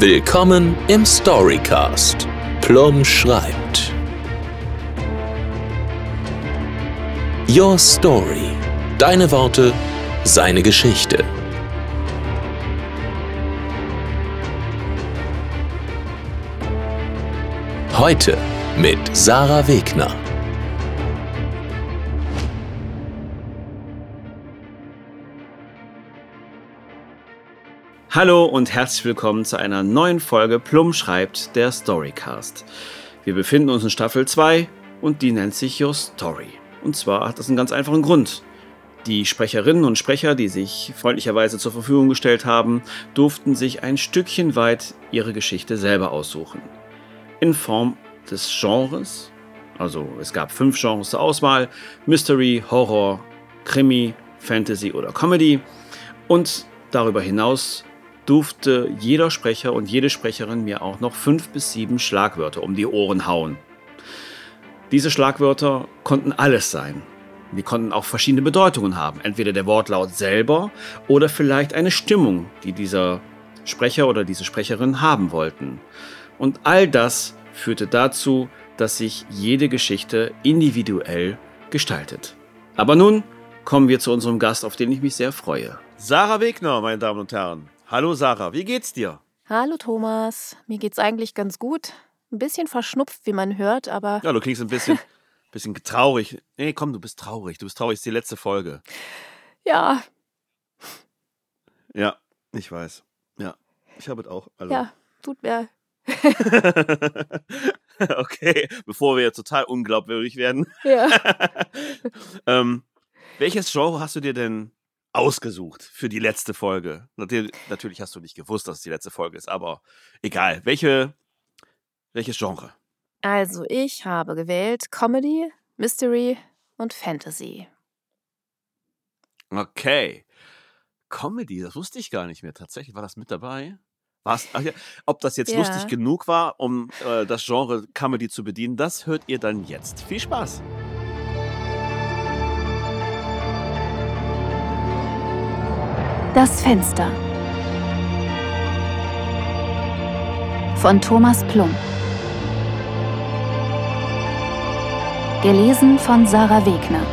Willkommen im Storycast. Plum schreibt. Your Story. Deine Worte, seine Geschichte. Heute mit Sarah Wegner. Hallo und herzlich willkommen zu einer neuen Folge Plum schreibt der Storycast. Wir befinden uns in Staffel 2 und die nennt sich Your Story. Und zwar hat das einen ganz einfachen Grund. Die Sprecherinnen und Sprecher, die sich freundlicherweise zur Verfügung gestellt haben, durften sich ein Stückchen weit ihre Geschichte selber aussuchen. In Form des Genres, also es gab fünf Genres zur Auswahl, Mystery, Horror, Krimi, Fantasy oder Comedy. Und darüber hinaus durfte jeder Sprecher und jede Sprecherin mir auch noch fünf bis sieben Schlagwörter um die Ohren hauen. Diese Schlagwörter konnten alles sein. Die konnten auch verschiedene Bedeutungen haben. Entweder der Wortlaut selber oder vielleicht eine Stimmung, die dieser Sprecher oder diese Sprecherin haben wollten. Und all das führte dazu, dass sich jede Geschichte individuell gestaltet. Aber nun kommen wir zu unserem Gast, auf den ich mich sehr freue. Sarah Wegner, meine Damen und Herren. Hallo Sarah, wie geht's dir? Hallo Thomas, mir geht's eigentlich ganz gut. Ein bisschen verschnupft, wie man hört, aber. Ja, du klingst ein bisschen, bisschen traurig. Nee, komm, du bist traurig. Du bist traurig, ist die letzte Folge. Ja. Ja, ich weiß. Ja, ich habe es auch. Also. Ja, tut mir. okay, bevor wir jetzt total unglaubwürdig werden. Ja. ähm, welches Genre hast du dir denn ausgesucht für die letzte Folge. Natürlich hast du nicht gewusst, dass es die letzte Folge ist, aber egal. Welche, welches Genre? Also, ich habe gewählt Comedy, Mystery und Fantasy. Okay. Comedy, das wusste ich gar nicht mehr. Tatsächlich war das mit dabei. Was, ja, ob das jetzt ja. lustig genug war, um äh, das Genre Comedy zu bedienen, das hört ihr dann jetzt. Viel Spaß! Das Fenster von Thomas Plum. Gelesen von Sarah Wegner.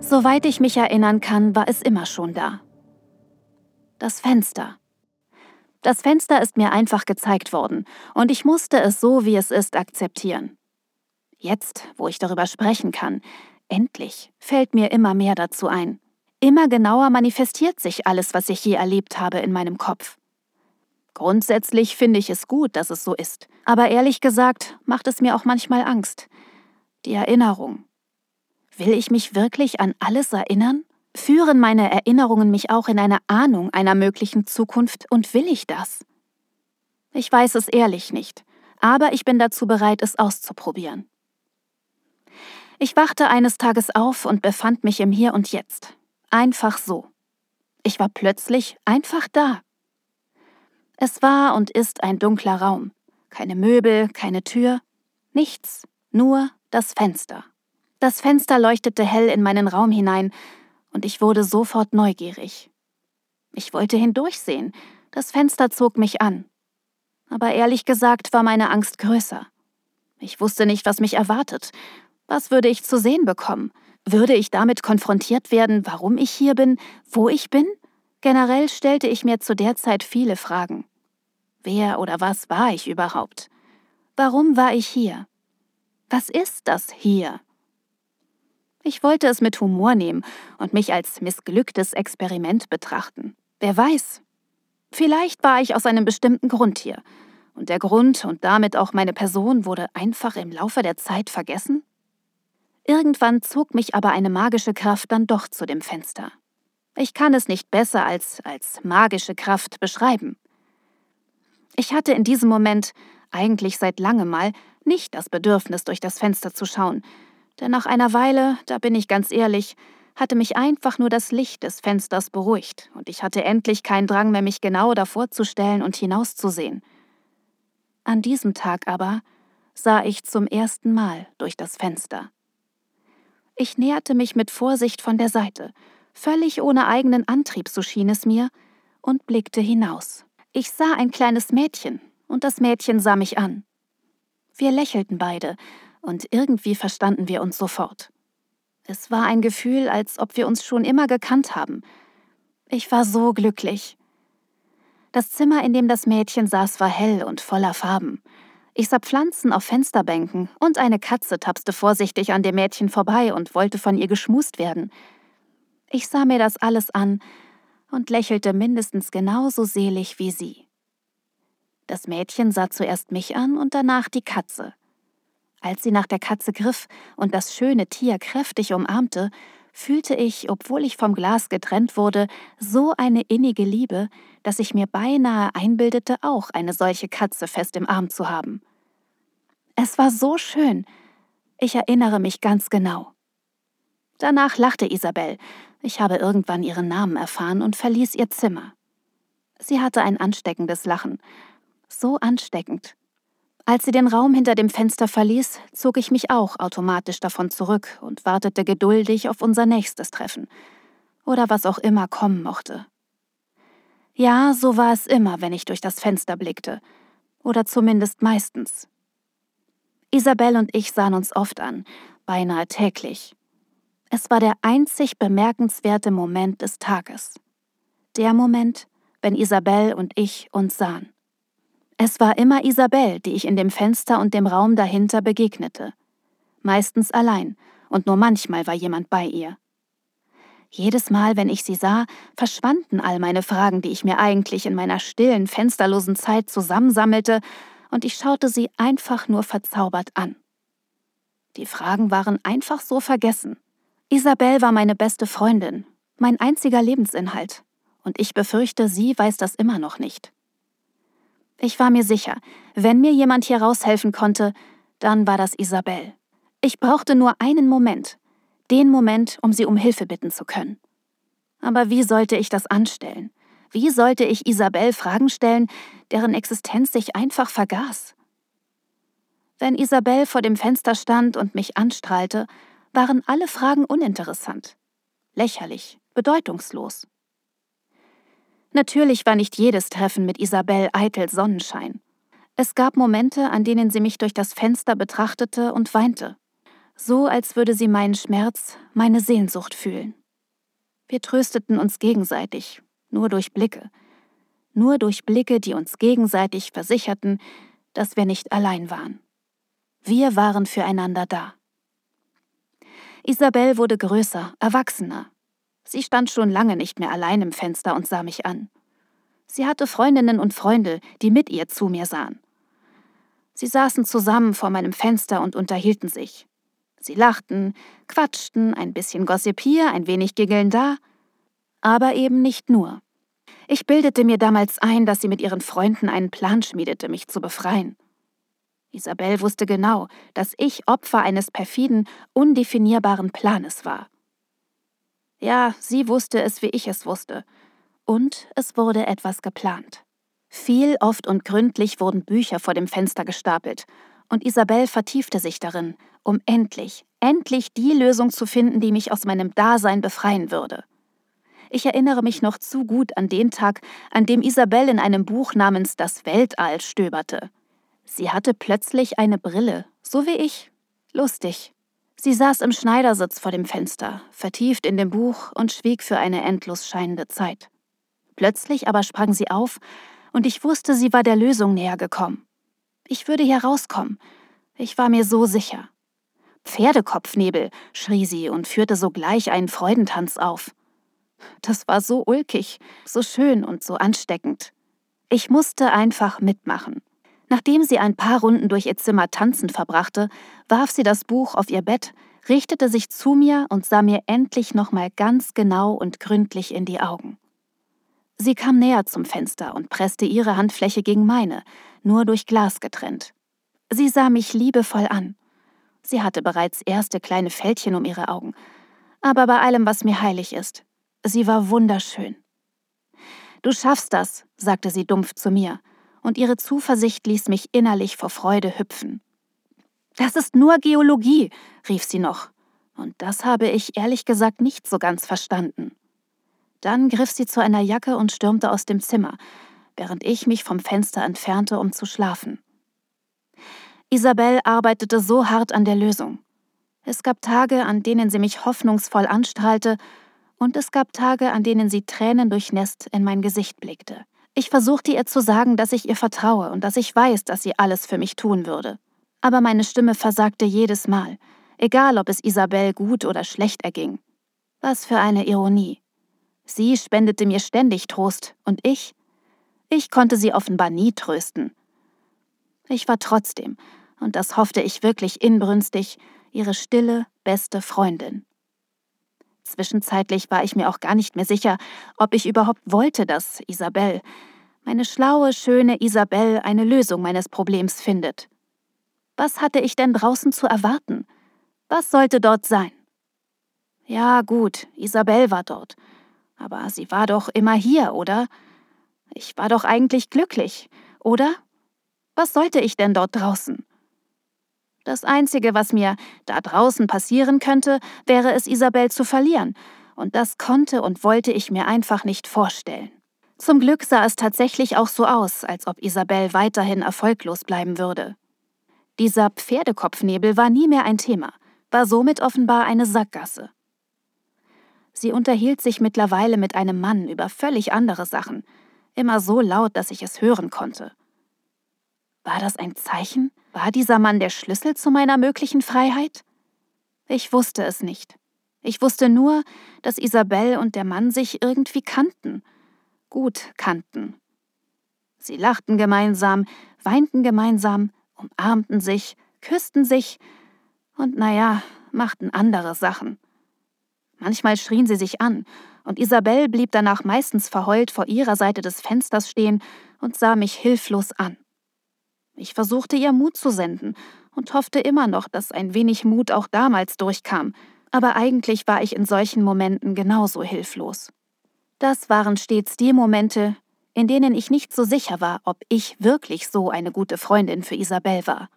Soweit ich mich erinnern kann, war es immer schon da. Das Fenster. Das Fenster ist mir einfach gezeigt worden und ich musste es so, wie es ist, akzeptieren. Jetzt, wo ich darüber sprechen kann, Endlich fällt mir immer mehr dazu ein. Immer genauer manifestiert sich alles, was ich je erlebt habe, in meinem Kopf. Grundsätzlich finde ich es gut, dass es so ist, aber ehrlich gesagt macht es mir auch manchmal Angst. Die Erinnerung. Will ich mich wirklich an alles erinnern? Führen meine Erinnerungen mich auch in eine Ahnung einer möglichen Zukunft und will ich das? Ich weiß es ehrlich nicht, aber ich bin dazu bereit, es auszuprobieren. Ich wachte eines Tages auf und befand mich im Hier und Jetzt. Einfach so. Ich war plötzlich einfach da. Es war und ist ein dunkler Raum. Keine Möbel, keine Tür, nichts, nur das Fenster. Das Fenster leuchtete hell in meinen Raum hinein, und ich wurde sofort neugierig. Ich wollte hindurchsehen, das Fenster zog mich an. Aber ehrlich gesagt war meine Angst größer. Ich wusste nicht, was mich erwartet, was würde ich zu sehen bekommen? Würde ich damit konfrontiert werden, warum ich hier bin, wo ich bin? Generell stellte ich mir zu der Zeit viele Fragen. Wer oder was war ich überhaupt? Warum war ich hier? Was ist das hier? Ich wollte es mit Humor nehmen und mich als missglücktes Experiment betrachten. Wer weiß? Vielleicht war ich aus einem bestimmten Grund hier. Und der Grund und damit auch meine Person wurde einfach im Laufe der Zeit vergessen? Irgendwann zog mich aber eine magische Kraft dann doch zu dem Fenster. Ich kann es nicht besser als als magische Kraft beschreiben. Ich hatte in diesem Moment, eigentlich seit langem mal, nicht das Bedürfnis, durch das Fenster zu schauen, denn nach einer Weile, da bin ich ganz ehrlich, hatte mich einfach nur das Licht des Fensters beruhigt, und ich hatte endlich keinen Drang mehr, mich genau davor zu stellen und hinauszusehen. An diesem Tag aber sah ich zum ersten Mal durch das Fenster. Ich näherte mich mit Vorsicht von der Seite, völlig ohne eigenen Antrieb, so schien es mir, und blickte hinaus. Ich sah ein kleines Mädchen, und das Mädchen sah mich an. Wir lächelten beide, und irgendwie verstanden wir uns sofort. Es war ein Gefühl, als ob wir uns schon immer gekannt haben. Ich war so glücklich. Das Zimmer, in dem das Mädchen saß, war hell und voller Farben. Ich sah Pflanzen auf Fensterbänken und eine Katze tapste vorsichtig an dem Mädchen vorbei und wollte von ihr geschmust werden. Ich sah mir das alles an und lächelte mindestens genauso selig wie sie. Das Mädchen sah zuerst mich an und danach die Katze. Als sie nach der Katze griff und das schöne Tier kräftig umarmte, fühlte ich, obwohl ich vom Glas getrennt wurde, so eine innige Liebe, dass ich mir beinahe einbildete, auch eine solche Katze fest im Arm zu haben. Es war so schön. Ich erinnere mich ganz genau. Danach lachte Isabel. Ich habe irgendwann ihren Namen erfahren und verließ ihr Zimmer. Sie hatte ein ansteckendes Lachen. So ansteckend. Als sie den Raum hinter dem Fenster verließ, zog ich mich auch automatisch davon zurück und wartete geduldig auf unser nächstes Treffen. Oder was auch immer kommen mochte. Ja, so war es immer, wenn ich durch das Fenster blickte. Oder zumindest meistens. Isabel und ich sahen uns oft an, beinahe täglich. Es war der einzig bemerkenswerte Moment des Tages. Der Moment, wenn Isabel und ich uns sahen. Es war immer Isabel, die ich in dem Fenster und dem Raum dahinter begegnete. Meistens allein, und nur manchmal war jemand bei ihr. Jedes Mal, wenn ich sie sah, verschwanden all meine Fragen, die ich mir eigentlich in meiner stillen, fensterlosen Zeit zusammensammelte, und ich schaute sie einfach nur verzaubert an. Die Fragen waren einfach so vergessen. Isabel war meine beste Freundin, mein einziger Lebensinhalt, und ich befürchte, sie weiß das immer noch nicht. Ich war mir sicher, wenn mir jemand hier raushelfen konnte, dann war das Isabel. Ich brauchte nur einen Moment, den Moment, um sie um Hilfe bitten zu können. Aber wie sollte ich das anstellen? Wie sollte ich Isabel Fragen stellen, deren Existenz sich einfach vergaß? Wenn Isabel vor dem Fenster stand und mich anstrahlte, waren alle Fragen uninteressant, lächerlich, bedeutungslos. Natürlich war nicht jedes Treffen mit Isabel eitel Sonnenschein. Es gab Momente, an denen sie mich durch das Fenster betrachtete und weinte, so als würde sie meinen Schmerz, meine Sehnsucht fühlen. Wir trösteten uns gegenseitig, nur durch Blicke, nur durch Blicke, die uns gegenseitig versicherten, dass wir nicht allein waren. Wir waren füreinander da. Isabel wurde größer, erwachsener, Sie stand schon lange nicht mehr allein im Fenster und sah mich an. Sie hatte Freundinnen und Freunde, die mit ihr zu mir sahen. Sie saßen zusammen vor meinem Fenster und unterhielten sich. Sie lachten, quatschten, ein bisschen Gossip hier, ein wenig Giggeln da, aber eben nicht nur. Ich bildete mir damals ein, dass sie mit ihren Freunden einen Plan schmiedete, mich zu befreien. Isabel wusste genau, dass ich Opfer eines perfiden, undefinierbaren Planes war. Ja, sie wusste es, wie ich es wusste. Und es wurde etwas geplant. Viel, oft und gründlich wurden Bücher vor dem Fenster gestapelt, und Isabel vertiefte sich darin, um endlich, endlich die Lösung zu finden, die mich aus meinem Dasein befreien würde. Ich erinnere mich noch zu gut an den Tag, an dem Isabel in einem Buch namens Das Weltall stöberte. Sie hatte plötzlich eine Brille, so wie ich. Lustig. Sie saß im Schneidersitz vor dem Fenster, vertieft in dem Buch und schwieg für eine endlos scheinende Zeit. Plötzlich aber sprang sie auf, und ich wusste, sie war der Lösung näher gekommen. Ich würde hier rauskommen. Ich war mir so sicher. Pferdekopfnebel, schrie sie und führte sogleich einen Freudentanz auf. Das war so ulkig, so schön und so ansteckend. Ich musste einfach mitmachen. Nachdem sie ein paar Runden durch ihr Zimmer tanzend verbrachte, warf sie das Buch auf ihr Bett, richtete sich zu mir und sah mir endlich nochmal ganz genau und gründlich in die Augen. Sie kam näher zum Fenster und presste ihre Handfläche gegen meine, nur durch Glas getrennt. Sie sah mich liebevoll an. Sie hatte bereits erste kleine Fältchen um ihre Augen. Aber bei allem, was mir heilig ist, sie war wunderschön. Du schaffst das, sagte sie dumpf zu mir und ihre Zuversicht ließ mich innerlich vor Freude hüpfen. Das ist nur Geologie, rief sie noch, und das habe ich ehrlich gesagt nicht so ganz verstanden. Dann griff sie zu einer Jacke und stürmte aus dem Zimmer, während ich mich vom Fenster entfernte, um zu schlafen. Isabel arbeitete so hart an der Lösung. Es gab Tage, an denen sie mich hoffnungsvoll anstrahlte, und es gab Tage, an denen sie Tränen durchnässt in mein Gesicht blickte. Ich versuchte ihr zu sagen, dass ich ihr vertraue und dass ich weiß, dass sie alles für mich tun würde. Aber meine Stimme versagte jedes Mal, egal ob es Isabel gut oder schlecht erging. Was für eine Ironie. Sie spendete mir ständig Trost, und ich? Ich konnte sie offenbar nie trösten. Ich war trotzdem, und das hoffte ich wirklich inbrünstig, ihre stille, beste Freundin. Zwischenzeitlich war ich mir auch gar nicht mehr sicher, ob ich überhaupt wollte, dass Isabel, meine schlaue, schöne Isabel, eine Lösung meines Problems findet. Was hatte ich denn draußen zu erwarten? Was sollte dort sein? Ja, gut, Isabel war dort. Aber sie war doch immer hier, oder? Ich war doch eigentlich glücklich, oder? Was sollte ich denn dort draußen? Das Einzige, was mir da draußen passieren könnte, wäre es, Isabel zu verlieren. Und das konnte und wollte ich mir einfach nicht vorstellen. Zum Glück sah es tatsächlich auch so aus, als ob Isabel weiterhin erfolglos bleiben würde. Dieser Pferdekopfnebel war nie mehr ein Thema, war somit offenbar eine Sackgasse. Sie unterhielt sich mittlerweile mit einem Mann über völlig andere Sachen, immer so laut, dass ich es hören konnte. War das ein Zeichen? War dieser Mann der Schlüssel zu meiner möglichen Freiheit? Ich wusste es nicht. Ich wusste nur, dass Isabel und der Mann sich irgendwie kannten, gut kannten. Sie lachten gemeinsam, weinten gemeinsam, umarmten sich, küssten sich und naja, machten andere Sachen. Manchmal schrien sie sich an, und Isabel blieb danach meistens verheult vor ihrer Seite des Fensters stehen und sah mich hilflos an. Ich versuchte ihr Mut zu senden und hoffte immer noch, dass ein wenig Mut auch damals durchkam, aber eigentlich war ich in solchen Momenten genauso hilflos. Das waren stets die Momente, in denen ich nicht so sicher war, ob ich wirklich so eine gute Freundin für Isabel war.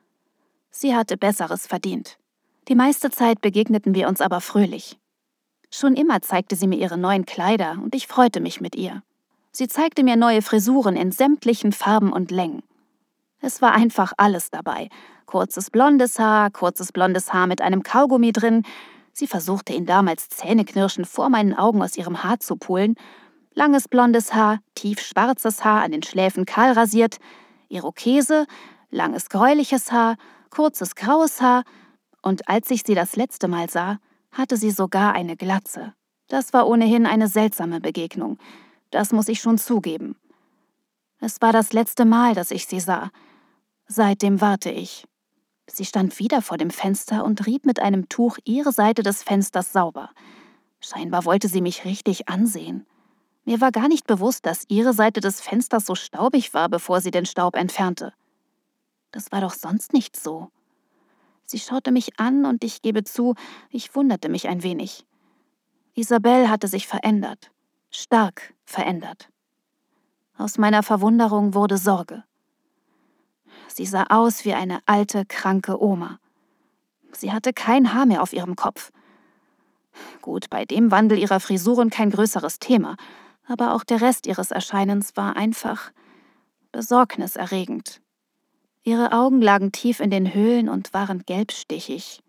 Sie hatte Besseres verdient. Die meiste Zeit begegneten wir uns aber fröhlich. Schon immer zeigte sie mir ihre neuen Kleider und ich freute mich mit ihr. Sie zeigte mir neue Frisuren in sämtlichen Farben und Längen. Es war einfach alles dabei. Kurzes blondes Haar, kurzes blondes Haar mit einem Kaugummi drin. Sie versuchte ihn damals zähneknirschend vor meinen Augen aus ihrem Haar zu pulen. Langes blondes Haar, tief schwarzes Haar an den Schläfen kahl rasiert, Irokese, langes gräuliches Haar, kurzes graues Haar, und als ich sie das letzte Mal sah, hatte sie sogar eine Glatze. Das war ohnehin eine seltsame Begegnung. Das muss ich schon zugeben. Es war das letzte Mal, dass ich sie sah. Seitdem warte ich. Sie stand wieder vor dem Fenster und rieb mit einem Tuch ihre Seite des Fensters sauber. Scheinbar wollte sie mich richtig ansehen. Mir war gar nicht bewusst, dass ihre Seite des Fensters so staubig war, bevor sie den Staub entfernte. Das war doch sonst nicht so. Sie schaute mich an und ich gebe zu, ich wunderte mich ein wenig. Isabel hatte sich verändert, stark verändert. Aus meiner Verwunderung wurde Sorge. Sie sah aus wie eine alte, kranke Oma. Sie hatte kein Haar mehr auf ihrem Kopf. Gut, bei dem Wandel ihrer Frisuren kein größeres Thema, aber auch der Rest ihres Erscheinens war einfach besorgniserregend. Ihre Augen lagen tief in den Höhlen und waren gelbstichig.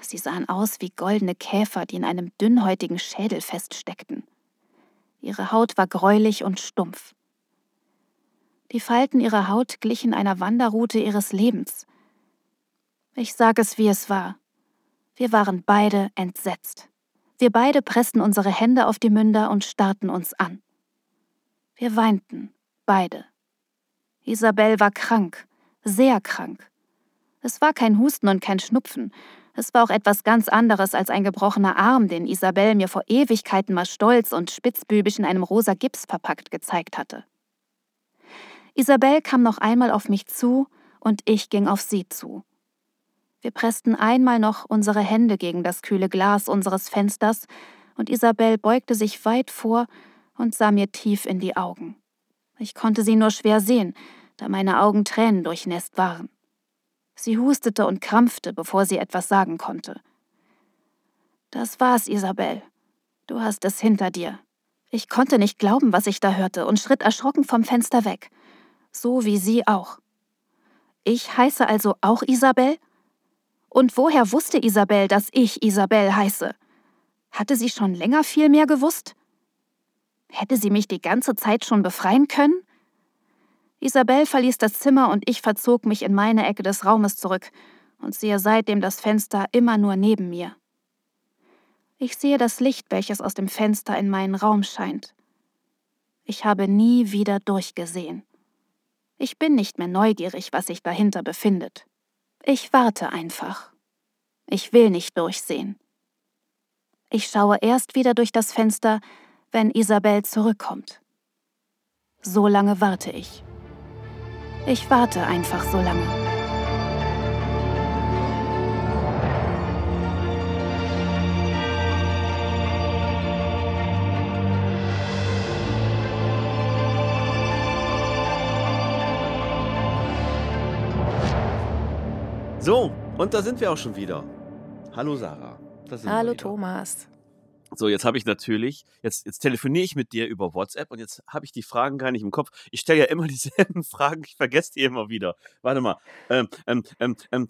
Sie sahen aus wie goldene Käfer, die in einem dünnhäutigen Schädel feststeckten. Ihre Haut war gräulich und stumpf. Die Falten ihrer Haut glichen einer Wanderroute ihres Lebens. Ich sage es, wie es war. Wir waren beide entsetzt. Wir beide pressten unsere Hände auf die Münder und starrten uns an. Wir weinten, beide. Isabel war krank, sehr krank. Es war kein Husten und kein Schnupfen. Es war auch etwas ganz anderes als ein gebrochener Arm, den Isabel mir vor Ewigkeiten mal stolz und spitzbübisch in einem rosa Gips verpackt gezeigt hatte. Isabel kam noch einmal auf mich zu und ich ging auf sie zu. Wir pressten einmal noch unsere Hände gegen das kühle Glas unseres Fensters und Isabel beugte sich weit vor und sah mir tief in die Augen. Ich konnte sie nur schwer sehen, da meine Augen Tränen durchnässt waren. Sie hustete und krampfte, bevor sie etwas sagen konnte. Das war's, Isabel. Du hast es hinter dir. Ich konnte nicht glauben, was ich da hörte und schritt erschrocken vom Fenster weg. So wie sie auch. Ich heiße also auch Isabel? Und woher wusste Isabel, dass ich Isabel heiße? Hatte sie schon länger viel mehr gewusst? Hätte sie mich die ganze Zeit schon befreien können? Isabel verließ das Zimmer und ich verzog mich in meine Ecke des Raumes zurück und sehe seitdem das Fenster immer nur neben mir. Ich sehe das Licht, welches aus dem Fenster in meinen Raum scheint. Ich habe nie wieder durchgesehen. Ich bin nicht mehr neugierig, was sich dahinter befindet. Ich warte einfach. Ich will nicht durchsehen. Ich schaue erst wieder durch das Fenster, wenn Isabel zurückkommt. So lange warte ich. Ich warte einfach so lange. So, und da sind wir auch schon wieder. Hallo Sarah. Hallo Thomas. So, jetzt habe ich natürlich, jetzt, jetzt telefoniere ich mit dir über WhatsApp und jetzt habe ich die Fragen gar nicht im Kopf. Ich stelle ja immer dieselben Fragen, ich vergesse die immer wieder. Warte mal. Ähm, ähm, ähm, ähm,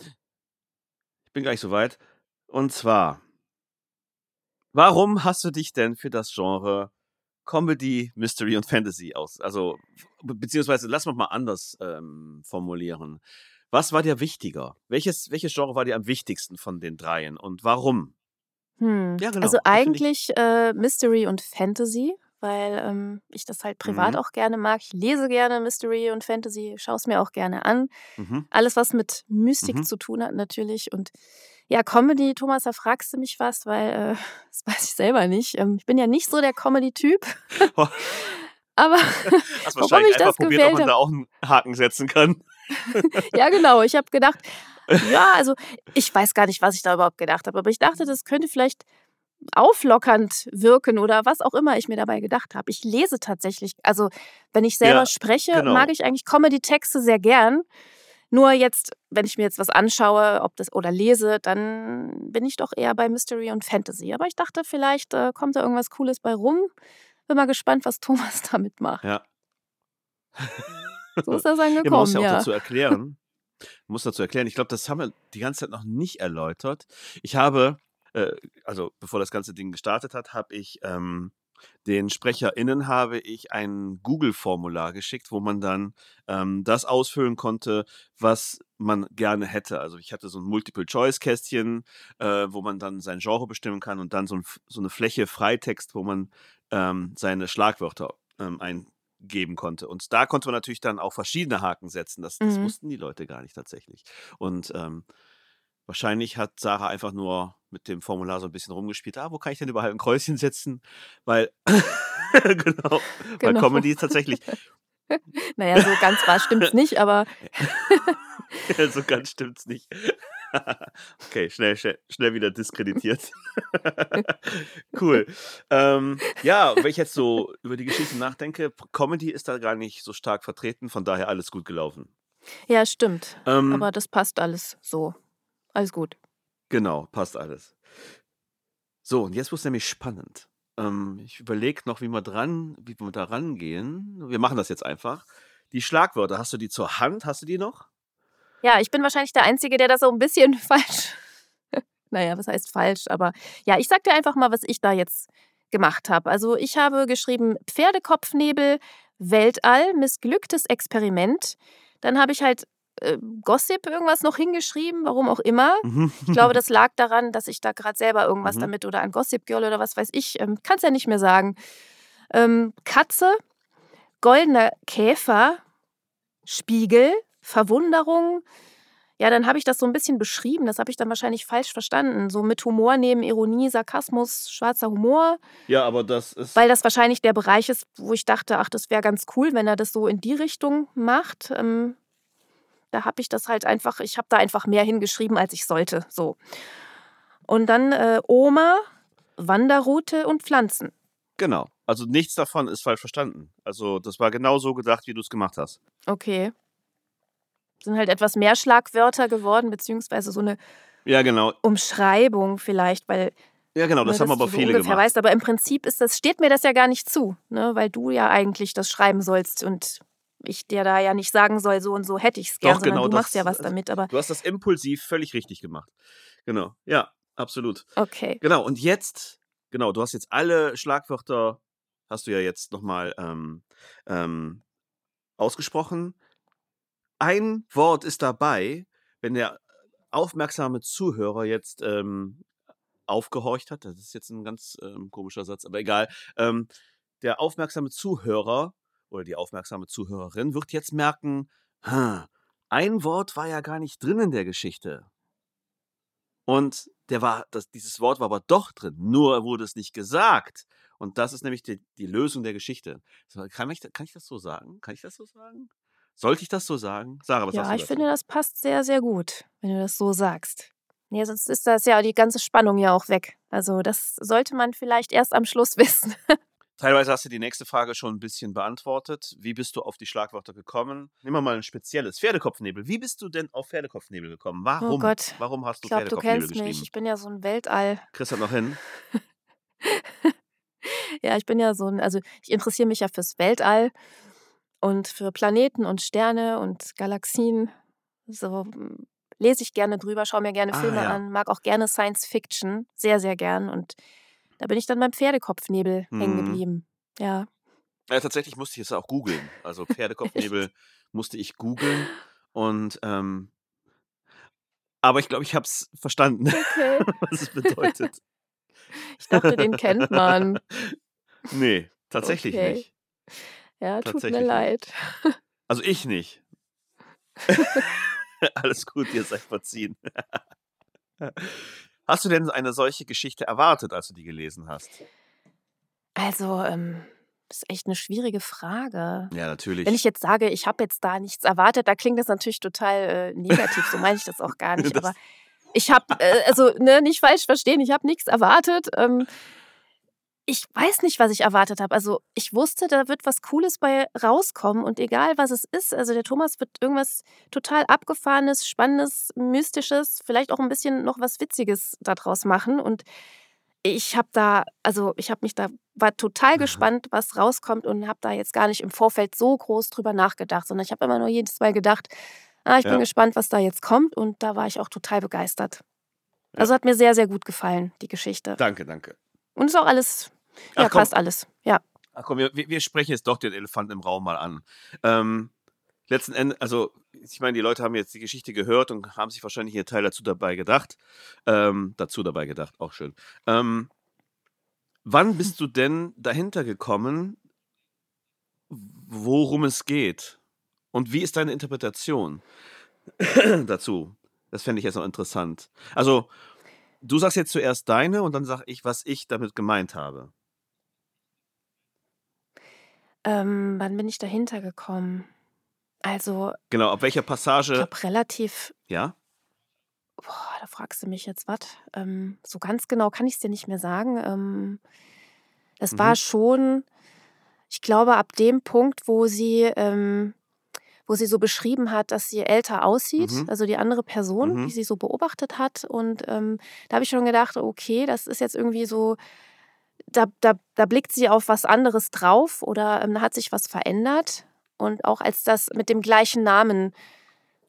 ich bin gleich soweit. Und zwar, warum hast du dich denn für das Genre Comedy, Mystery und Fantasy aus? Also, beziehungsweise, lass mal mal anders ähm, formulieren. Was war dir wichtiger? Welches, welches Genre war dir am wichtigsten von den dreien und warum? Hm. Ja, genau. Also eigentlich äh, Mystery und Fantasy, weil ähm, ich das halt privat mhm. auch gerne mag. Ich lese gerne Mystery und Fantasy, schaue es mir auch gerne an. Mhm. Alles, was mit Mystik mhm. zu tun hat, natürlich. Und ja, Comedy, Thomas, da fragst du mich was, weil äh, das weiß ich selber nicht. Ähm, ich bin ja nicht so der Comedy-Typ. Aber Hast warum ich das probiert, ob man da auch einen Haken setzen kann. ja, genau. Ich habe gedacht, ja, also ich weiß gar nicht, was ich da überhaupt gedacht habe, aber ich dachte, das könnte vielleicht auflockernd wirken oder was auch immer ich mir dabei gedacht habe. Ich lese tatsächlich, also wenn ich selber ja, spreche, genau. mag ich eigentlich Comedy-Texte sehr gern. Nur jetzt, wenn ich mir jetzt was anschaue, ob das oder lese, dann bin ich doch eher bei Mystery und Fantasy. Aber ich dachte, vielleicht äh, kommt da irgendwas Cooles bei rum. Bin mal gespannt, was Thomas damit macht. Ja. So ist das angekommen. Ja, man muss ja auch dazu erklären. muss dazu erklären. Ich glaube, das haben wir die ganze Zeit noch nicht erläutert. Ich habe, äh, also bevor das ganze Ding gestartet hat, habe ich ähm, den SprecherInnen habe ich ein Google-Formular geschickt, wo man dann ähm, das ausfüllen konnte, was man gerne hätte. Also ich hatte so ein Multiple-Choice-Kästchen, äh, wo man dann sein Genre bestimmen kann und dann so, ein, so eine Fläche Freitext, wo man ähm, seine Schlagwörter ähm, ein, geben konnte. Und da konnte man natürlich dann auch verschiedene Haken setzen. Das, das mhm. wussten die Leute gar nicht tatsächlich. Und ähm, wahrscheinlich hat Sarah einfach nur mit dem Formular so ein bisschen rumgespielt. Ah, wo kann ich denn überall ein Kreuzchen setzen? Weil, genau, genau, weil Comedy ist tatsächlich. naja, so ganz wahr stimmt es nicht, aber. so ganz stimmt es nicht. Okay, schnell, schnell, schnell wieder diskreditiert. cool. Ähm, ja, wenn ich jetzt so über die Geschichte nachdenke, Comedy ist da gar nicht so stark vertreten, von daher alles gut gelaufen. Ja, stimmt. Ähm, Aber das passt alles so. Alles gut. Genau, passt alles. So, und jetzt wird es nämlich spannend. Ähm, ich überlege noch, wie wir dran, wie wir da rangehen. Wir machen das jetzt einfach. Die Schlagwörter, hast du die zur Hand? Hast du die noch? Ja, ich bin wahrscheinlich der Einzige, der das so ein bisschen falsch. naja, was heißt falsch? Aber ja, ich sag dir einfach mal, was ich da jetzt gemacht habe. Also ich habe geschrieben Pferdekopfnebel, Weltall, missglücktes Experiment. Dann habe ich halt äh, Gossip irgendwas noch hingeschrieben, warum auch immer. Ich glaube, das lag daran, dass ich da gerade selber irgendwas mhm. damit oder ein Gossip Girl oder was weiß ich, ähm, kann es ja nicht mehr sagen. Ähm, Katze, goldener Käfer, Spiegel, Verwunderung. Ja, dann habe ich das so ein bisschen beschrieben. Das habe ich dann wahrscheinlich falsch verstanden. So mit Humor neben Ironie, Sarkasmus, schwarzer Humor. Ja, aber das ist. Weil das wahrscheinlich der Bereich ist, wo ich dachte, ach, das wäre ganz cool, wenn er das so in die Richtung macht. Ähm, da habe ich das halt einfach, ich habe da einfach mehr hingeschrieben, als ich sollte. So. Und dann äh, Oma, Wanderroute und Pflanzen. Genau. Also nichts davon ist falsch verstanden. Also das war genau so gedacht, wie du es gemacht hast. Okay sind halt etwas mehr Schlagwörter geworden, beziehungsweise so eine ja, genau. Umschreibung vielleicht, weil Ja, genau, das ne, haben aber so viele ungefähr gemacht. weißt, aber im Prinzip ist das, steht mir das ja gar nicht zu, ne? weil du ja eigentlich das schreiben sollst und ich dir da ja nicht sagen soll, so und so hätte ich es gern, Doch, sondern genau du machst das- ja was damit. Aber Du hast das impulsiv völlig richtig gemacht. Genau, ja, absolut. okay. Genau, und jetzt, genau, du hast jetzt alle Schlagwörter, hast du ja jetzt nochmal ähm, ähm, ausgesprochen. Ein Wort ist dabei, wenn der aufmerksame Zuhörer jetzt ähm, aufgehorcht hat, das ist jetzt ein ganz ähm, komischer Satz, aber egal, ähm, der aufmerksame Zuhörer oder die aufmerksame Zuhörerin wird jetzt merken, "Hm, ein Wort war ja gar nicht drin in der Geschichte. Und der war, das, dieses Wort war aber doch drin, nur wurde es nicht gesagt. Und das ist nämlich die, die Lösung der Geschichte. Kann ich, kann ich das so sagen? Kann ich das so sagen? Sollte ich das so sagen? Sarah, was sagst Ja, du ich dazu? finde, das passt sehr, sehr gut, wenn du das so sagst. Nee, sonst ist das ja die ganze Spannung ja auch weg. Also das sollte man vielleicht erst am Schluss wissen. Teilweise hast du die nächste Frage schon ein bisschen beantwortet. Wie bist du auf die Schlagwörter gekommen? Nehmen wir mal ein spezielles. Pferdekopfnebel. Wie bist du denn auf Pferdekopfnebel gekommen? Warum? Oh Gott. Warum hast du Ich glaube, du Pferdekopfnebel kennst mich. Ich bin ja so ein Weltall. Chris hat noch hin. Ja, ich bin ja so ein, also ich interessiere mich ja fürs Weltall und für Planeten und Sterne und Galaxien. So mm, lese ich gerne drüber, schaue mir gerne Ah, Filme ja. an, mag auch gerne Science Fiction, sehr, sehr gern. Und da bin ich dann beim Pferdekopfnebel hängen Mhm. geblieben. Ja. Ja, tatsächlich musste ich es auch googeln. Also Pferdekopfnebel musste ich googeln. Und ähm, aber ich glaube, ich habe es verstanden, Okay. was es bedeutet. Ich dachte, den kennt man. Nee, tatsächlich Okay. nicht. Ja, tut mir leid. Also ich nicht. Alles gut, ihr seid verziehen. Hast du denn eine solche Geschichte erwartet, als du die gelesen hast? Also, ähm, das ist echt eine schwierige Frage. Ja, natürlich. Wenn ich jetzt sage, ich habe jetzt da nichts erwartet, da klingt das natürlich total äh, negativ. So meine ich das auch gar nicht. Das- Aber ich habe, äh, also ne, nicht falsch verstehen, ich habe nichts erwartet. Ähm, ich weiß nicht, was ich erwartet habe. Also ich wusste, da wird was Cooles bei rauskommen und egal, was es ist. Also der Thomas wird irgendwas total abgefahrenes, spannendes, mystisches, vielleicht auch ein bisschen noch was Witziges daraus machen. Und ich habe da, also ich habe mich da, war total gespannt, was rauskommt und habe da jetzt gar nicht im Vorfeld so groß drüber nachgedacht, sondern ich habe immer nur jedes Mal gedacht, ah, ich Ja. bin gespannt, was da jetzt kommt und da war ich auch total begeistert. Ja. Also hat mir sehr, sehr gut gefallen, die Geschichte. Danke, danke. Und ist auch alles, ja, Ach, passt alles. Ja. Ach komm, wir, wir sprechen jetzt doch den Elefanten im Raum mal an. Ähm, letzten Endes, also ich meine, die Leute haben jetzt die Geschichte gehört und haben sich wahrscheinlich ihr Teil dazu dabei gedacht. Ähm, dazu dabei gedacht, auch schön. Ähm, wann bist du denn dahinter gekommen, worum es geht? Und wie ist deine Interpretation dazu? Das fände ich jetzt noch interessant. Also, du sagst jetzt zuerst deine und dann sage ich, was ich damit gemeint habe. Ähm, wann bin ich dahinter gekommen? Also, Genau, ab welcher ich Passage, glaube, relativ, ja? boah, da fragst du mich jetzt was. Ähm, so ganz genau kann ich es dir nicht mehr sagen. Ähm, es Mhm. war schon, ich glaube, ab dem Punkt, wo sie, ähm, wo sie so beschrieben hat, dass sie älter aussieht, Mhm. also die andere Person, Mhm. die sie so beobachtet hat. Und ähm, da habe ich schon gedacht, okay, das ist jetzt irgendwie so, da, da, da blickt sie auf was anderes drauf oder ähm, hat sich was verändert. Und auch als das mit dem gleichen Namen,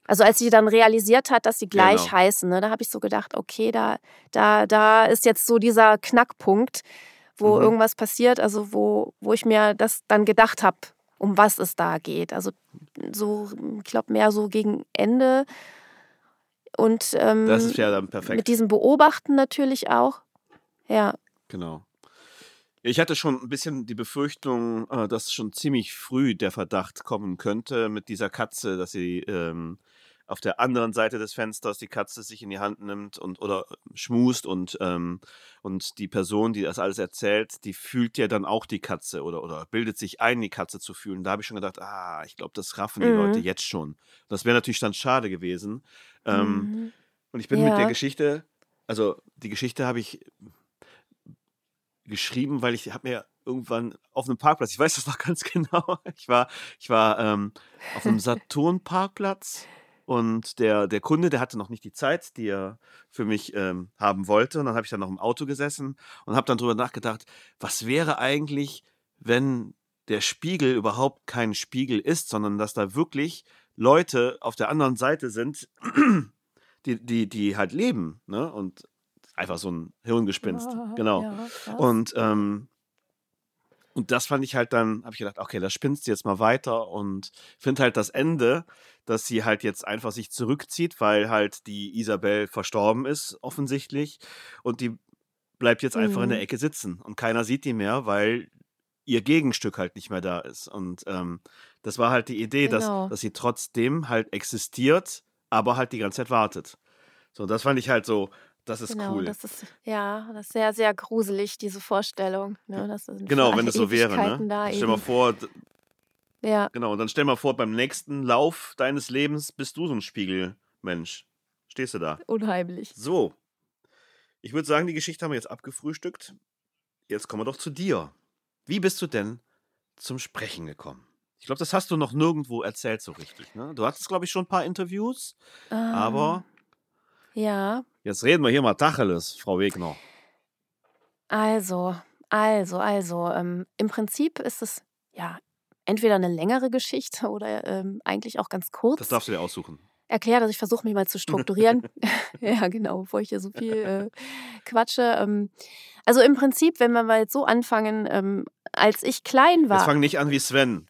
also als sie dann realisiert hat, dass sie gleich Genau. heißen, ne, da habe ich so gedacht, okay, da, da, da ist jetzt so dieser Knackpunkt, wo Mhm. irgendwas passiert, also wo, wo ich mir das dann gedacht habe, um was es da geht. Also so, ich glaube, mehr so gegen Ende. Und ähm, Das ist ja dann mit perfekt. diesem Beobachten natürlich auch. Ja. Genau. Ich hatte schon ein bisschen die Befürchtung, äh, dass schon ziemlich früh der Verdacht kommen könnte mit dieser Katze, dass sie ähm, auf der anderen Seite des Fensters die Katze sich in die Hand nimmt und oder schmust und, ähm, und die Person, die das alles erzählt, die fühlt ja dann auch die Katze oder, oder bildet sich ein, die Katze zu fühlen. Da habe ich schon gedacht, ah, ich glaube, das raffen die Leute Mhm. jetzt schon. Das wäre natürlich dann schade gewesen. Ähm, Mhm. Und ich bin mit der Ja. Geschichte, also die Geschichte habe ich geschrieben, weil ich habe mir irgendwann auf einem Parkplatz, ich weiß das noch ganz genau, ich war, ich war ähm, auf einem Saturn-Parkplatz Und der, der Kunde, der hatte noch nicht die Zeit, die er für mich ähm, haben wollte. Und dann habe ich dann noch im Auto gesessen und habe dann drüber nachgedacht, was wäre eigentlich, wenn der Spiegel überhaupt kein Spiegel ist, sondern dass da wirklich Leute auf der anderen Seite sind, die, die, die halt leben, ne? Und einfach so ein Hirngespinst. Ah, genau. ja. Und, ähm, und das fand ich halt dann, habe ich gedacht, okay, das spinnst du jetzt mal weiter und finde halt das Ende, dass sie halt jetzt einfach sich zurückzieht, weil halt die Isabel verstorben ist, offensichtlich. Und die bleibt jetzt einfach in der Mhm. Ecke sitzen und keiner sieht die mehr, weil ihr Gegenstück halt nicht mehr da ist. Und ähm, das war halt die Idee, dass, Genau. dass sie trotzdem halt existiert, aber halt die ganze Zeit wartet. So, das fand ich halt so, das ist Genau, cool. das ist ja, das ist sehr, sehr gruselig, diese Vorstellung. Ne? Das sind für Genau, wenn es so wäre, ne? Da Stell mal eben. vor, d- Ja, genau, und dann stell mal vor, beim nächsten Lauf deines Lebens bist du so ein Spiegelmensch. Stehst du da? unheimlich. So. Ich würde sagen, die Geschichte haben wir jetzt abgefrühstückt. Jetzt kommen wir doch zu dir. Wie bist du denn zum Sprechen gekommen? Ich glaube, das hast du noch nirgendwo erzählt so richtig. Ne? Du hattest, glaube ich, schon ein paar Interviews, aber Ähm, ja, jetzt reden wir hier mal Tacheles, Frau Wegner. also, also, also, ähm, im Prinzip ist es ja entweder eine längere Geschichte oder ähm, eigentlich auch ganz Das kurz. darfst du dir aussuchen. Erkläre, dass ich versuche, mich mal zu strukturieren. ja, genau, bevor ich hier so viel äh, quatsche. Ähm, also im Prinzip, wenn wir mal jetzt so anfangen, ähm, als ich klein Jetzt war, fang nicht an wie Sven.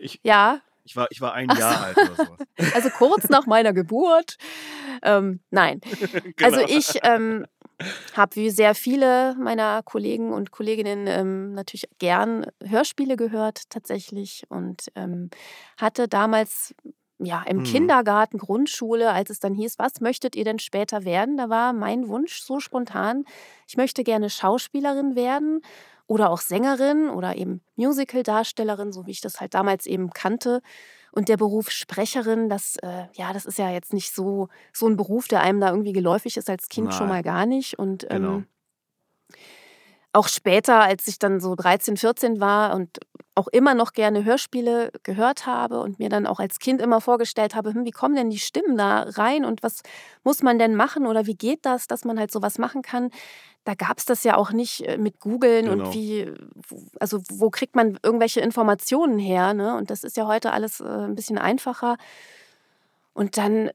Ich, ja, ich, war, ich war ein Ach Jahr so. alt oder sowas. also kurz nach meiner Geburt. Ähm, nein, Also Genau. ich ähm, habe wie sehr viele meiner Kollegen und Kolleginnen ähm, natürlich gern Hörspiele gehört tatsächlich und ähm, hatte damals ja im Mhm. Kindergarten, Grundschule, als es dann hieß, was möchtet ihr denn später werden? Da war mein Wunsch so spontan, ich möchte gerne Schauspielerin werden oder auch Sängerin oder eben Musical-Darstellerin, so wie ich das halt damals eben kannte. Und der Beruf Sprecherin, das, äh, ja, das ist ja jetzt nicht so, so ein Beruf, der einem da irgendwie geläufig ist als Kind schon Nein. mal gar nicht. Und ähm, Genau. Auch später, als ich dann so 13, 14 war und auch immer noch gerne Hörspiele gehört habe und mir dann auch als Kind immer vorgestellt habe, hm, wie kommen denn die Stimmen da rein und was muss man denn machen oder wie geht das, dass man halt sowas machen kann. Da gab es das ja auch nicht äh, mit Googeln Genau. und wie, also wo kriegt man irgendwelche Informationen her, ne? Und das ist ja heute alles äh, ein bisschen einfacher. Und dann,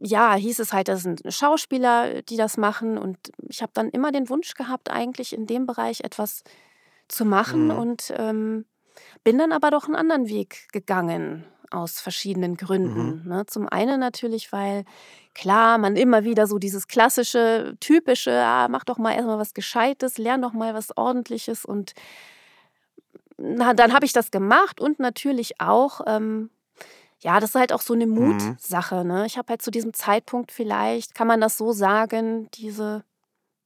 ja, hieß es halt, das sind Schauspieler, die das machen. Und ich habe dann immer den Wunsch gehabt, eigentlich in dem Bereich etwas zu machen. Mhm. Und ähm, bin dann aber doch einen anderen Weg gegangen, aus verschiedenen Mhm. Gründen. Ne? Zum einen natürlich, weil klar, man immer wieder so dieses klassische, typische, ah, mach doch mal erstmal was Gescheites, lern doch mal was Ordentliches. Und na, dann habe ich das gemacht und natürlich auch, ähm, ja, das ist halt auch so eine Mhm. Mutsache. Ne? Ich habe halt zu diesem Zeitpunkt vielleicht, kann man das so sagen, diese,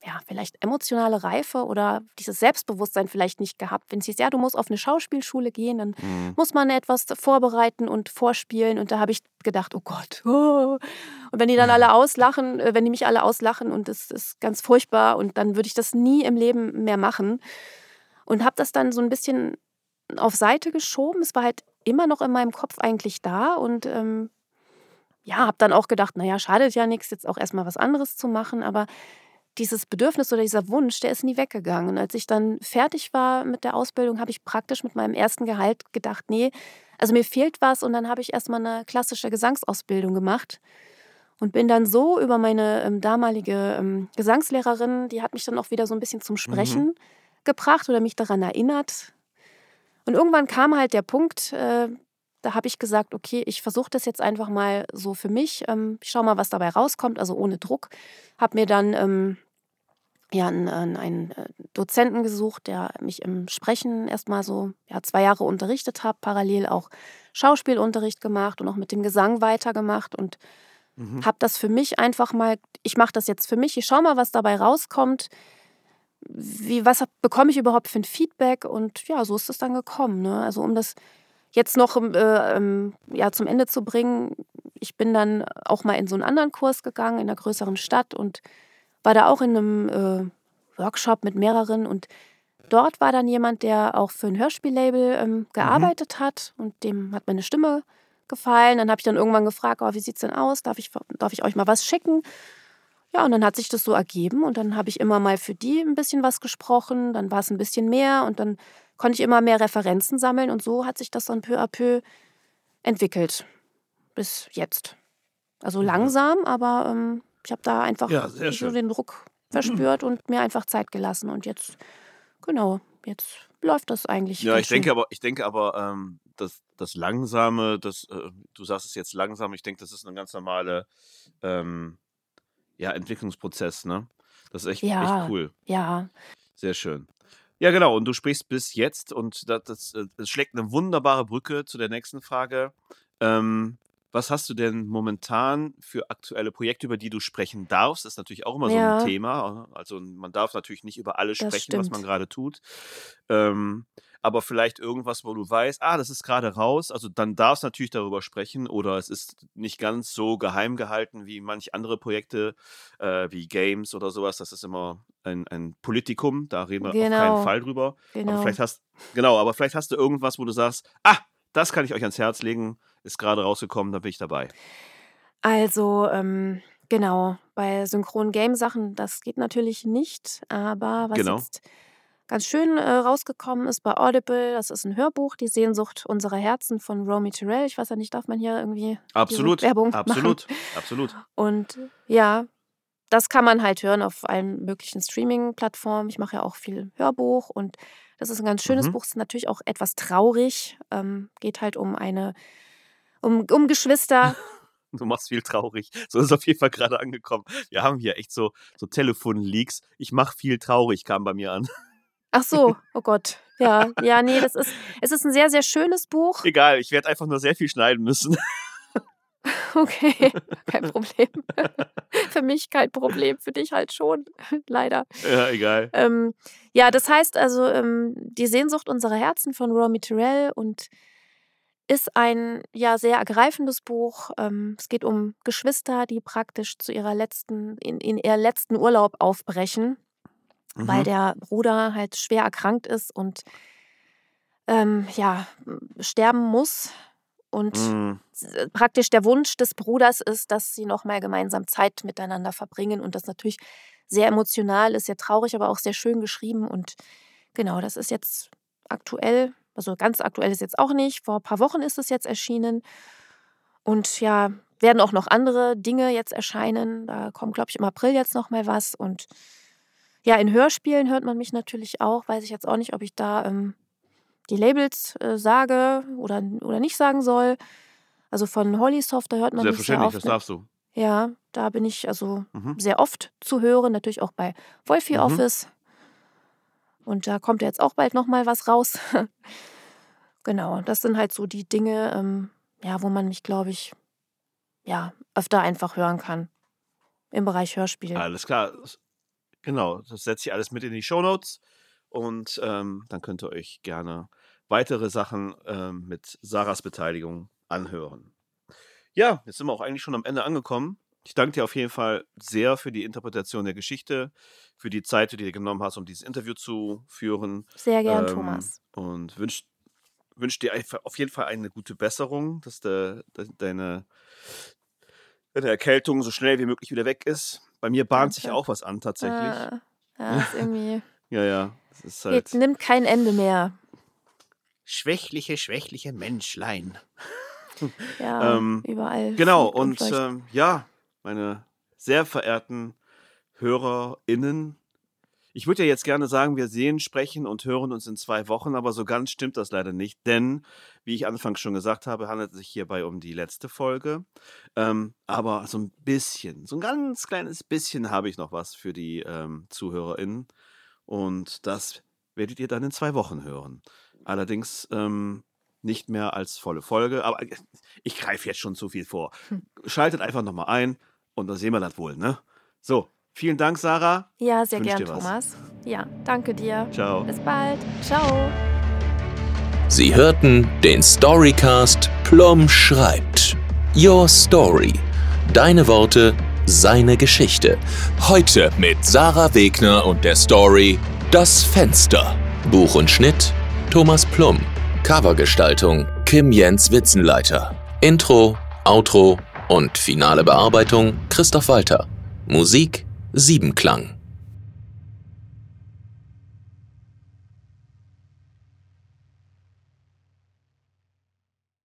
ja, vielleicht emotionale Reife oder dieses Selbstbewusstsein vielleicht nicht gehabt. Wenn es hieß, ja, du musst auf eine Schauspielschule gehen, dann Mhm. muss man etwas vorbereiten und vorspielen. Und da habe ich gedacht, oh Gott. Oh. Und wenn die dann alle auslachen, äh, wenn die mich alle auslachen und es ist ganz furchtbar und dann würde ich das nie im Leben mehr machen. Und habe das dann so ein bisschen auf Seite geschoben. Es war halt immer noch in meinem Kopf eigentlich da und ähm, ja, habe dann auch gedacht, naja, schadet ja nichts, jetzt auch erstmal was anderes zu machen. Aber dieses Bedürfnis oder dieser Wunsch, der ist nie weggegangen. Und als ich dann fertig war mit der Ausbildung, habe ich praktisch mit meinem ersten Gehalt gedacht, nee, also mir fehlt was. Und dann habe ich erstmal eine klassische Gesangsausbildung gemacht und bin dann so über meine ähm, damalige ähm, Gesangslehrerin, die hat mich dann auch wieder so ein bisschen zum Sprechen gebracht oder mich daran erinnert. Und irgendwann kam halt der Punkt, äh, da habe ich gesagt, okay, ich versuche das jetzt einfach mal so für mich. Ähm, ich schaue mal, was dabei rauskommt, also ohne Druck. Habe mir dann ähm, ja, einen, einen, einen äh, Dozenten gesucht, der mich im Sprechen erstmal so ja, zwei Jahre unterrichtet hat, parallel auch Schauspielunterricht gemacht und auch mit dem Gesang weitergemacht und Mhm. habe das für mich einfach mal, ich mache das jetzt für mich, ich schaue mal, was dabei rauskommt, wie, was bekomme ich überhaupt für ein Feedback und ja, so ist es dann gekommen. Ne? Also um das jetzt noch äh, ähm, ja, zum Ende zu bringen, ich bin dann auch mal in so einen anderen Kurs gegangen in einer größeren Stadt und war da auch in einem äh, Workshop mit mehreren und dort war dann jemand, der auch für ein Hörspiellabel ähm, gearbeitet hat und dem hat meine Stimme gefallen. Dann habe ich dann irgendwann gefragt, oh, wie sieht es denn aus? Darf ich, darf ich euch mal was schicken? Ja, und dann hat sich das so ergeben und dann habe ich immer mal für die ein bisschen was gesprochen, dann war es ein bisschen mehr und dann konnte ich immer mehr Referenzen sammeln und so hat sich das dann peu à peu entwickelt bis jetzt. Also langsam, aber ähm, ich habe da einfach Ja, so den Druck verspürt und mir einfach Zeit gelassen und jetzt, genau, jetzt läuft das eigentlich. Ja, ich denke schön. aber, ich denke aber, ähm, das, das Langsame, das, äh, du sagst es jetzt langsam, ich denke, das ist ein ganz normale ähm, ja, Entwicklungsprozess, ne? Das ist echt, Ja. echt cool. Ja, Sehr schön. Ja, genau. Und du sprichst bis jetzt und das, das, äh, das schlägt eine wunderbare Brücke zu der nächsten Frage. Ähm, was hast du denn momentan für aktuelle Projekte, über die du sprechen darfst? Das ist natürlich auch immer so Ja. ein Thema. Also man darf natürlich nicht über alles Das sprechen, was man gerade tut. Ähm, aber vielleicht irgendwas, wo du weißt, ah, das ist gerade raus. Also dann darfst du natürlich darüber sprechen oder es ist nicht ganz so geheim gehalten wie manch andere Projekte, äh, wie Games oder sowas. Das ist immer ein, ein Politikum. Da reden wir auf keinen Genau. Fall drüber. Aber genau. vielleicht hast, genau, aber vielleicht hast du irgendwas, wo du sagst, ah, das kann ich euch ans Herz legen, ist gerade rausgekommen, da bin ich dabei. Also, ähm, genau, bei synchronen Game-Sachen, das geht natürlich nicht, aber was Genau. jetzt ganz schön äh, rausgekommen ist bei Audible, das ist ein Hörbuch, Die Sehnsucht unserer Herzen von Romy Terrell. Ich weiß ja nicht, darf man hier irgendwie Absolut, Werbung machen? absolut, absolut. Und ja, das kann man halt hören auf allen möglichen Streaming-Plattformen. Ich mache ja auch viel Hörbuch und das ist ein ganz schönes Mhm. Buch. Es ist natürlich auch etwas traurig. Ähm, geht halt um eine, um, um Geschwister. Du machst viel traurig. So ist es auf jeden Fall gerade angekommen. Wir haben hier echt so, so Telefon-Leaks. Ich mach viel traurig, kam bei mir an. Ach so, oh Gott. Ja, ja, nee, das ist, es ist ein sehr, sehr schönes Buch. Egal, ich werde einfach nur sehr viel schneiden müssen. Okay, kein Problem. Für mich kein Problem, für dich halt schon, leider. ja, egal. Ähm, ja, das heißt also, ähm, die Sehnsucht unserer Herzen von Romy Terrell und ist ein ja sehr ergreifendes Buch. Ähm, es geht um Geschwister, die praktisch zu ihrer letzten, in, in ihren letzten Urlaub aufbrechen, weil Mhm. der Bruder halt schwer erkrankt ist und ähm, ja, sterben muss. Und Mhm. s- praktisch der Wunsch des Bruders ist, dass sie nochmal gemeinsam Zeit miteinander verbringen und das natürlich sehr emotional ist, sehr traurig, aber auch sehr schön geschrieben und genau, das ist jetzt aktuell, also ganz aktuell ist jetzt auch nicht, vor ein paar Wochen ist es jetzt erschienen und ja, werden auch noch andere Dinge jetzt erscheinen, da kommt glaube ich im April jetzt nochmal was und ja, in Hörspielen hört man mich natürlich auch, weiß ich jetzt auch nicht, ob ich da ähm, die Labels äh, sage oder, oder nicht sagen soll. Also von Hollysoft, da hört man mich sehr Selbstverständlich, oft. das darfst du. Ja, da bin ich also Mhm. sehr oft zu hören, natürlich auch bei Wolfie Mhm. Office. Und da kommt jetzt auch bald nochmal was raus. genau, das sind halt so die Dinge, ähm, ja, wo man mich, glaube ich, ja, öfter einfach hören kann. Im Bereich Hörspiel. Alles klar. Genau, das setze ich alles mit in die Shownotes und ähm, dann könnt ihr euch gerne weitere Sachen ähm, mit Sarahs Beteiligung anhören. Ja, jetzt sind wir auch eigentlich schon am Ende angekommen. Ich danke dir auf jeden Fall sehr für die Interpretation der Geschichte, für die Zeit, die du dir genommen hast, um dieses Interview zu führen. Sehr gern, Ähm, Thomas. Und wünsche wünsch dir auf jeden Fall eine gute Besserung, dass de, de, deine, deine Erkältung so schnell wie möglich wieder weg ist. Bei mir bahnt sich Danke. auch was an, tatsächlich. Ah, ja, ist irgendwie Ja, ja. Es halt nimmt kein Ende mehr. schwächliche, schwächliche Menschlein. Ja, Ähm, überall. Genau, und ähm, ja, meine sehr verehrten HörerInnen, ich würde ja jetzt gerne sagen, wir sehen, sprechen und hören uns in zwei Wochen, aber so ganz stimmt das leider nicht, denn, wie ich anfangs schon gesagt habe, handelt es sich hierbei um die letzte Folge. Ähm, aber so ein bisschen, so ein ganz kleines bisschen habe ich noch was für die ähm, ZuhörerInnen und das werdet ihr dann in zwei Wochen hören. Allerdings ähm, nicht mehr als volle Folge, aber ich greife jetzt schon zu viel vor. Schaltet einfach nochmal ein und dann sehen wir das wohl, ne? So, vielen Dank, Sarah. Ja, sehr gern. Thomas. Ja, danke dir. Ciao. Bis bald. Ciao. Sie hörten den Storycast Plum schreibt. Your Story. Deine Worte, seine Geschichte. Heute mit Sarah Wegner und der Story Das Fenster. Buch und Schnitt Thomas Plum. Covergestaltung Kim Jens Witzenleiter. Intro, Outro und finale Bearbeitung Christoph Walter. Musik Siebenklang.